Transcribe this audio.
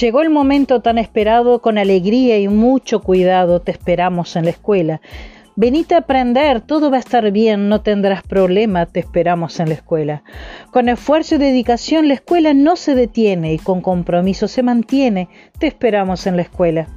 Llegó el momento tan esperado, con alegría y mucho cuidado te esperamos en la escuela. Venite a aprender, todo va a estar bien, no tendrás problema, te esperamos en la escuela. Con esfuerzo y dedicación la escuela no se detiene y con compromiso se mantiene, te esperamos en la escuela.